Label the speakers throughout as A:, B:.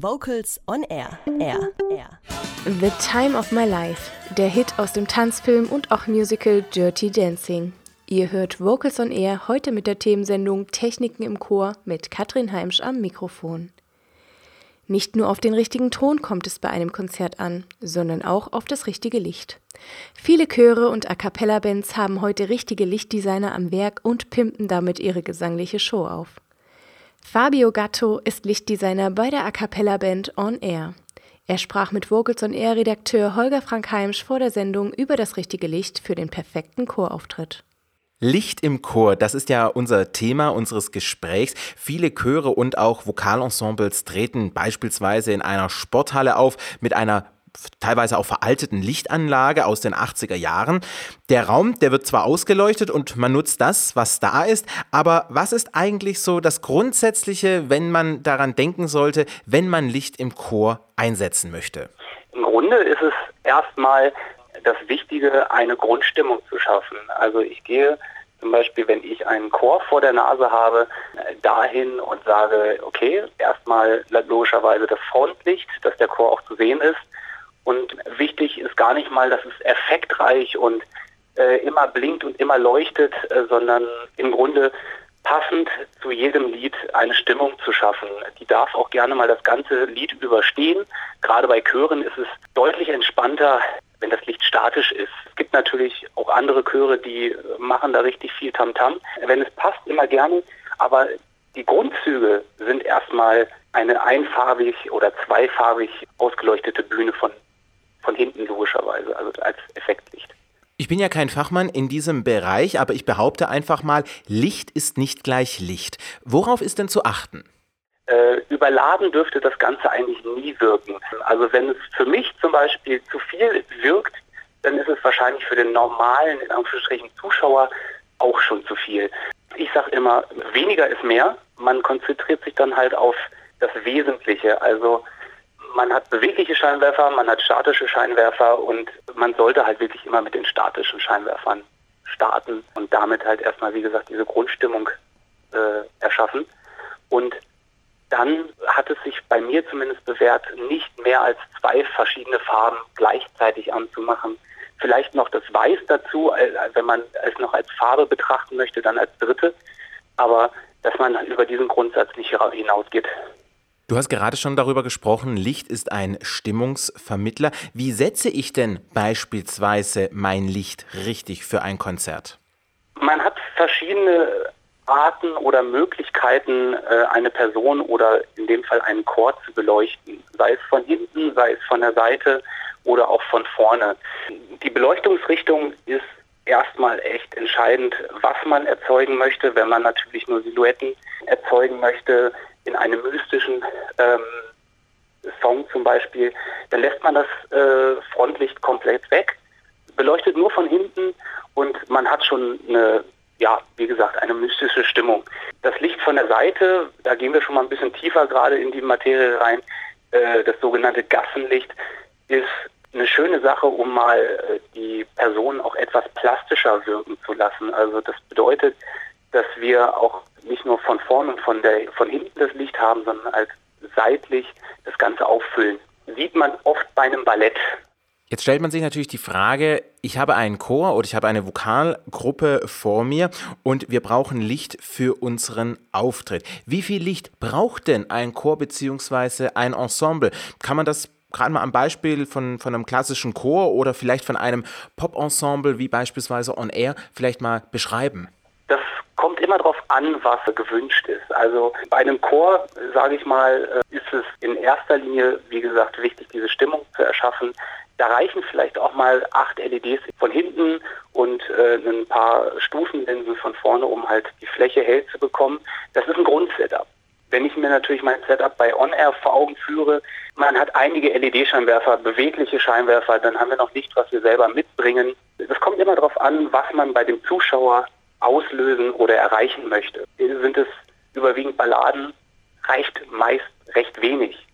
A: Vocals on Air. Air. Air.
B: The Time of My Life, der Hit aus dem Tanzfilm und auch Musical Dirty Dancing. Ihr hört Vocals on Air heute mit der Themensendung Techniken im Chor mit Katrin Heimsch am Mikrofon. Nicht nur auf den richtigen Ton kommt es bei einem Konzert an, sondern auch auf das richtige Licht. Viele Chöre und A cappella Bands haben heute richtige Lichtdesigner am Werk und pimpen damit ihre gesangliche Show auf. Fabio Gatto ist Lichtdesigner bei der A cappella Band On Air. Er sprach mit Vocals On Air Redakteur Holger Frank Heimsch vor der Sendung über das richtige Licht für den perfekten Chorauftritt.
C: Licht im Chor, das ist ja unser Thema unseres Gesprächs. Viele Chöre und auch Vokalensembles treten beispielsweise in einer Sporthalle auf mit einer teilweise auch veralteten Lichtanlage aus den 80er Jahren. Der Raum, der wird zwar ausgeleuchtet und man nutzt das, was da ist, aber was ist eigentlich so das Grundsätzliche, wenn man daran denken sollte, wenn man Licht im Chor einsetzen möchte?
D: Im Grunde ist es erstmal das Wichtige, eine Grundstimmung zu schaffen. Also ich gehe zum Beispiel, wenn ich einen Chor vor der Nase habe, dahin und sage, okay, erstmal logischerweise das Frontlicht, dass der Chor auch zu sehen ist. Und wichtig ist gar nicht mal, dass es effektreich und äh, immer blinkt und immer leuchtet, äh, sondern im Grunde passend zu jedem Lied eine Stimmung zu schaffen. Die darf auch gerne mal das ganze Lied überstehen. Gerade bei Chören ist es deutlich entspannter, wenn das Licht statisch ist. Es gibt natürlich auch andere Chöre, die machen da richtig viel Tamtam. -Tam. Wenn es passt, immer gerne. Aber die Grundzüge sind erstmal eine einfarbig oder zweifarbig ausgeleuchtete Bühne von von hinten logischerweise, also als Effektlicht.
C: Ich bin ja kein Fachmann in diesem Bereich, aber ich behaupte einfach mal, Licht ist nicht gleich Licht. Worauf ist denn zu achten?
D: Äh, überladen dürfte das Ganze eigentlich nie wirken. Also wenn es für mich zum Beispiel zu viel wirkt, dann ist es wahrscheinlich für den normalen, in Anführungsstrichen, Zuschauer auch schon zu viel. Ich sage immer, weniger ist mehr. Man konzentriert sich dann halt auf das Wesentliche. Also man hat bewegliche Scheinwerfer, man hat statische Scheinwerfer und man sollte halt wirklich immer mit den statischen Scheinwerfern starten und damit halt erstmal, wie gesagt, diese Grundstimmung äh, erschaffen. Und dann hat es sich bei mir zumindest bewährt, nicht mehr als zwei verschiedene Farben gleichzeitig anzumachen. Vielleicht noch das Weiß dazu, wenn man es noch als Farbe betrachten möchte, dann als dritte. Aber dass man über diesen Grundsatz nicht hinausgeht.
C: Du hast gerade schon darüber gesprochen, Licht ist ein Stimmungsvermittler. Wie setze ich denn beispielsweise mein Licht richtig für ein Konzert?
D: Man hat verschiedene Arten oder Möglichkeiten, äh, eine Person oder in dem Fall einen Chor zu beleuchten. Sei es von hinten, sei es von der Seite oder auch von vorne. Die Beleuchtungsrichtung ist erstmal echt entscheidend, was man erzeugen möchte. Wenn man natürlich nur Silhouetten erzeugen möchte, in einem mystischen ähm, Song zum Beispiel, dann lässt man das äh, Frontlicht komplett weg, beleuchtet nur von hinten und man hat schon eine, ja, wie gesagt, eine mystische Stimmung. Das Licht von der Seite, da gehen wir schon mal ein bisschen tiefer gerade in die Materie rein, äh, das sogenannte Gassenlicht ist eine schöne Sache, um mal äh, die Person auch etwas plastischer wirken zu lassen. Also das bedeutet, dass wir auch nicht nur von vorn und von, der, von hinten das Licht haben, sondern als seitlich das Ganze auffüllen. Sieht man oft bei einem Ballett.
C: Jetzt stellt man sich natürlich die Frage, ich habe einen Chor oder ich habe eine Vokalgruppe vor mir und wir brauchen Licht für unseren Auftritt. Wie viel Licht braucht denn ein Chor bzw. ein Ensemble? Kann man das gerade mal am Beispiel von, von einem klassischen Chor oder vielleicht von einem Pop-Ensemble wie beispielsweise On Air vielleicht mal beschreiben?
D: Das kommt immer darauf an, was gewünscht ist. Also bei einem Chor, sage ich mal, äh, ist es in erster Linie, wie gesagt, wichtig, diese Stimmung zu erschaffen. Da reichen vielleicht auch mal acht LEDs von hinten und äh, ein paar Stufenlinsen von vorne, um halt die Fläche hell zu bekommen. Das ist ein Grundsetup. Wenn ich mir natürlich mein Setup bei On Air vor Augen führe, man hat einige LED-Scheinwerfer, bewegliche Scheinwerfer, dann haben wir noch nicht, was wir selber mitbringen. Es kommt immer darauf an, was man bei dem Zuschauer auslösen oder erreichen möchte. Sind es überwiegend Balladen, reicht meist recht wenig.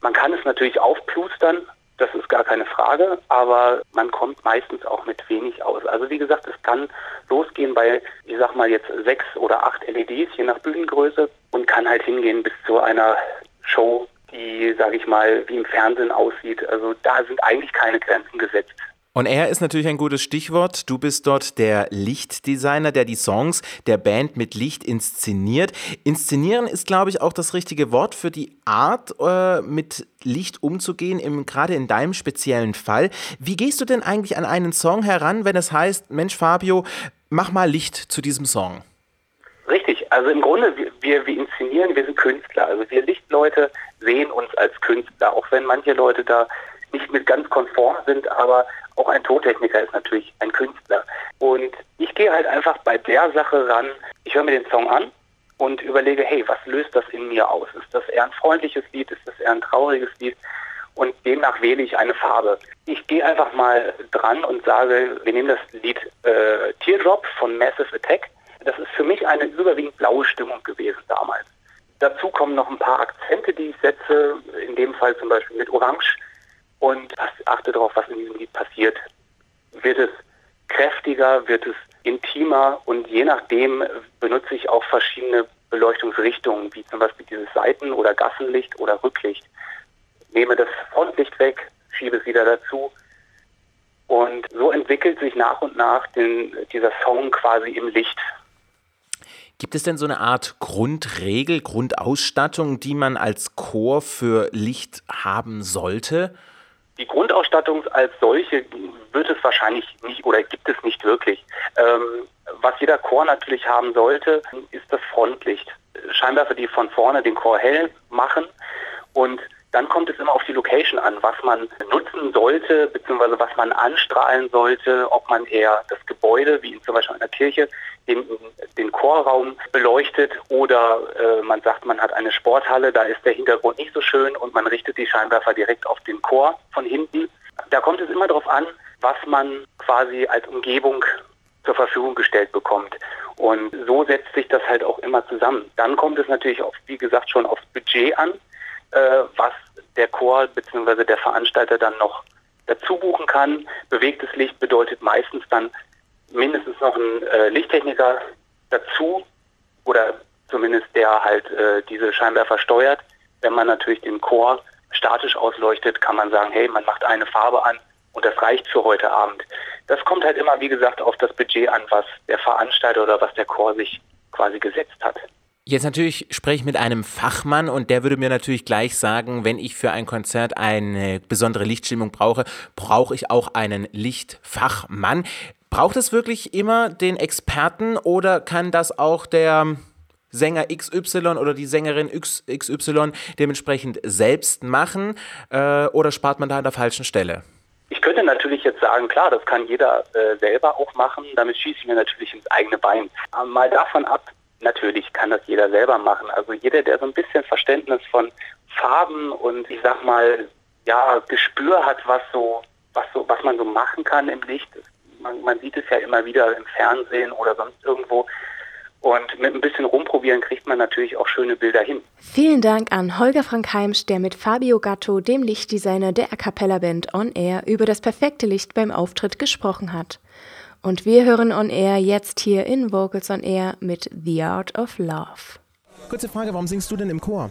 D: Man kann es natürlich aufplustern, das ist gar keine Frage, aber man kommt meistens auch mit wenig aus. Also wie gesagt, es kann losgehen bei, ich sag mal jetzt sechs oder acht LEDs, je nach Bühnengröße und kann halt hingehen bis zu einer Show, die, sage ich mal, wie im Fernsehen aussieht. Also da sind eigentlich keine Grenzen gesetzt.
C: Und er ist natürlich ein gutes Stichwort. Du bist dort der Lichtdesigner, der die Songs der Band mit Licht inszeniert. Inszenieren ist, glaube ich, auch das richtige Wort für die Art, äh, mit Licht umzugehen, im, gerade in deinem speziellen Fall. Wie gehst du denn eigentlich an einen Song heran, wenn es heißt, Mensch Fabio, mach mal Licht zu diesem Song?
D: Richtig, also im Grunde, wir, wir inszenieren, wir sind Künstler. Also wir Lichtleute sehen uns als Künstler, auch wenn manche Leute da nicht mit ganz konform sind, aber auch ein Tontechniker ist natürlich ein Künstler. Und ich gehe halt einfach bei der Sache ran, ich höre mir den Song an und überlege, hey, was löst das in mir aus? Ist das eher ein freundliches Lied? Ist das eher ein trauriges Lied? Und demnach wähle ich eine Farbe. Ich gehe einfach mal dran und sage, wir nehmen das Lied äh, Teardrop von Massive Attack. Das ist für mich eine überwiegend blaue Stimmung gewesen damals. Dazu kommen noch ein paar Akzente, die ich setze, in dem Fall zum Beispiel mit Orange und achte darauf, was in diesem Lied passiert. Wird es kräftiger, wird es intimer und je nachdem benutze ich auch verschiedene Beleuchtungsrichtungen, wie zum Beispiel dieses Seiten- oder Gassenlicht oder Rücklicht. Nehme das Frontlicht weg, schiebe es wieder dazu und so entwickelt sich nach und nach den, dieser Song quasi im Licht.
C: Gibt es denn so eine Art Grundregel, Grundausstattung, die man als Chor für Licht haben sollte?
D: Die Grundausstattung als solche wird es wahrscheinlich nicht oder gibt es nicht wirklich. Ähm, was jeder Chor natürlich haben sollte, ist das Frontlicht. Scheinwerfer, die von vorne den Chor hell machen und dann kommt es immer auf die Location an, was man nutzen sollte, beziehungsweise was man anstrahlen sollte, ob man eher das Gebäude, wie in zum Beispiel einer Kirche, den, den Chorraum beleuchtet oder äh, man sagt, man hat eine Sporthalle, da ist der Hintergrund nicht so schön und man richtet die Scheinwerfer direkt auf den Chor von hinten. Da kommt es immer darauf an, was man quasi als Umgebung zur Verfügung gestellt bekommt. Und so setzt sich das halt auch immer zusammen. Dann kommt es natürlich auch, wie gesagt, schon aufs Budget an äh, was der Chor bzw. der Veranstalter dann noch dazu buchen kann. Bewegtes Licht bedeutet meistens dann mindestens noch ein äh, Lichttechniker dazu oder zumindest der halt äh, diese Scheinwerfer steuert. Wenn man natürlich den Chor statisch ausleuchtet, kann man sagen, hey, man macht eine Farbe an und das reicht für heute Abend. Das kommt halt immer, wie gesagt, auf das Budget an, was der Veranstalter oder was der Chor sich quasi gesetzt hat.
C: Jetzt natürlich spreche ich mit einem Fachmann und der würde mir natürlich gleich sagen, wenn ich für ein Konzert eine besondere Lichtstimmung brauche, brauche ich auch einen Lichtfachmann. Braucht es wirklich immer den Experten oder kann das auch der Sänger XY oder die Sängerin XY dementsprechend selbst machen äh, oder spart man da an der falschen Stelle?
D: Ich könnte natürlich jetzt sagen, klar, das kann jeder äh, selber auch machen. Damit schieße ich mir natürlich ins eigene Bein. Aber mal davon ab, Natürlich kann das jeder selber machen. Also jeder, der so ein bisschen Verständnis von Farben und ich sag mal, ja, Gespür hat, was so, was so, was man so machen kann im Licht. Man, man sieht es ja immer wieder im Fernsehen oder sonst irgendwo. Und mit ein bisschen rumprobieren kriegt man natürlich auch schöne Bilder hin.
B: Vielen Dank an Holger Frank Heimsch, der mit Fabio Gatto, dem Lichtdesigner der A Cappella Band On Air, über das perfekte Licht beim Auftritt gesprochen hat. Und wir hören On Air jetzt hier in Vocals On Air mit The Art of Love.
C: Kurze Frage, warum singst du denn im Chor?